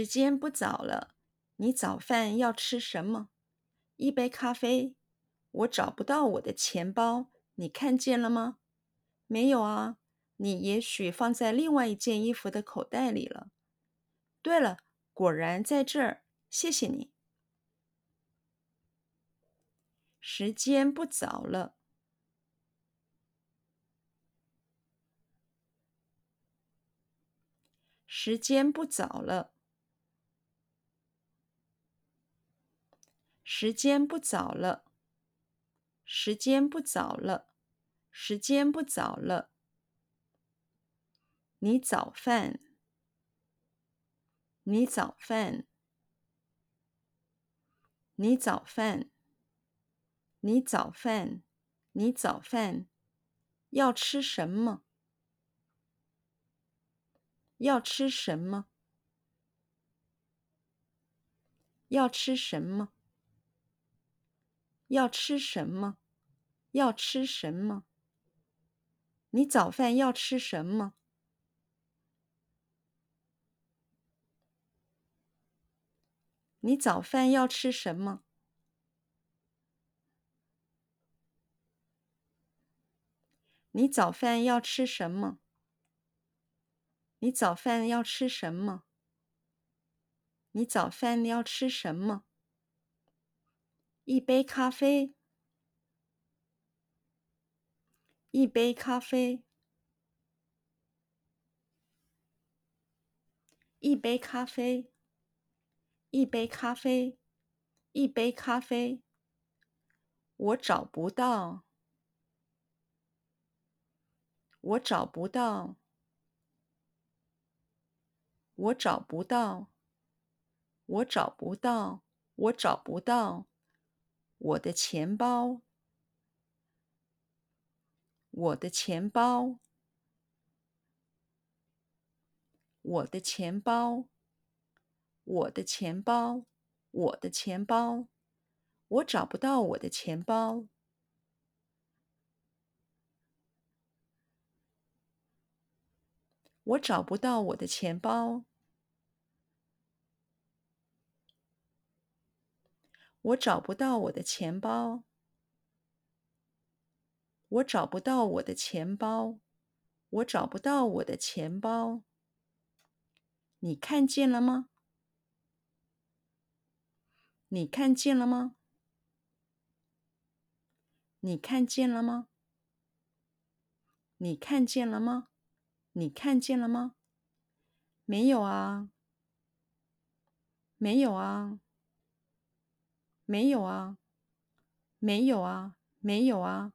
时间不早了，你早饭要吃什么？一杯咖啡。我找不到我的钱包，你看见了吗？没有啊，你也许放在另外一件衣服的口袋里了。对了，果然在这儿，谢谢你。时间不早了。时间不早了。时间不早了。时间不早了。时间不早了。你早饭。你早饭。你早饭。你早饭。你早饭。要吃什么？要吃什么？要吃什么？要吃什么？要吃什么？你早饭要吃什么？你早饭要吃什么？你早饭要吃什么？你早饭要吃什么？你早饭要吃什么？一杯咖啡。一杯咖啡。一杯咖啡。一杯咖啡。一杯咖啡。我找不到。我找不到。我找不到，我找不到，我找不到我的钱包，我的钱包，我的钱包，我的钱包，我的钱包，我找不到我的钱包，我找不到我的钱包。我找不到我的钱包。我找不到我的钱包。我找不到我的钱包。你看见了吗？你看见了吗？你看见了吗？你看见了吗？你看见了吗？没有啊。没有啊。没有啊，没有啊，没有啊。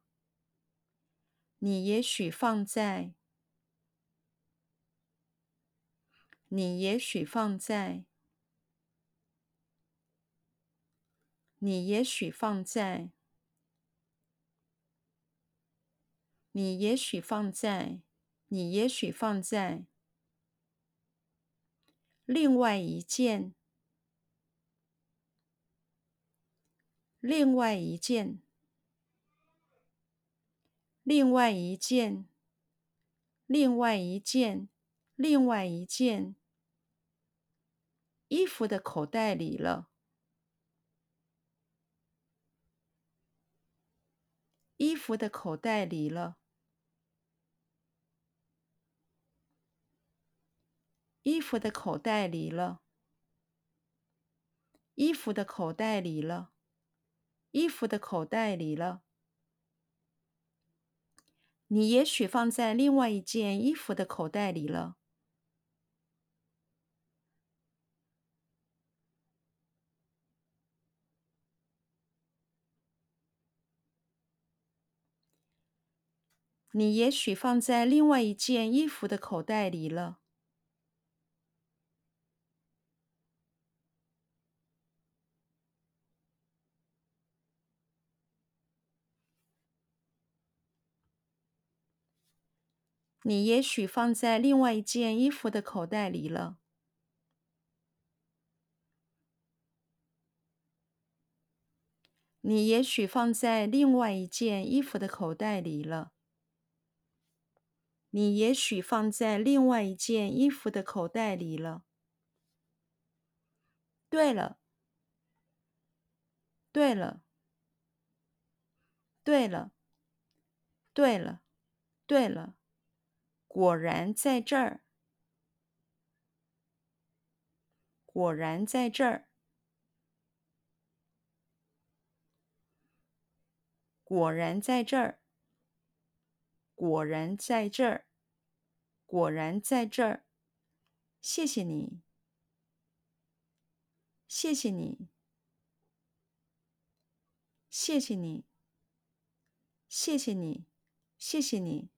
你也许放在，你也许放在，你也许放在，你也许放在，你也许放在另外一件。另外一件，另外一件，另外一件，另外一件衣服的口袋里了，衣服的口袋里了，衣服的口袋里了，衣服的口袋里了。衣服的口袋里了。你也许放在另外一件衣服的口袋里了。你也许放在另外一件衣服的口袋里了。你也许放在另外一件衣服的口袋里了。你也许放在另外一件衣服的口袋里了。你也许放在另外一件衣服的口袋里了。对了，对了，对了，对了，对了，果然在这儿，果然在这儿，果然在这儿，果然在这儿，果然在这儿，谢谢你。谢谢你，谢谢你，谢谢你，谢谢你。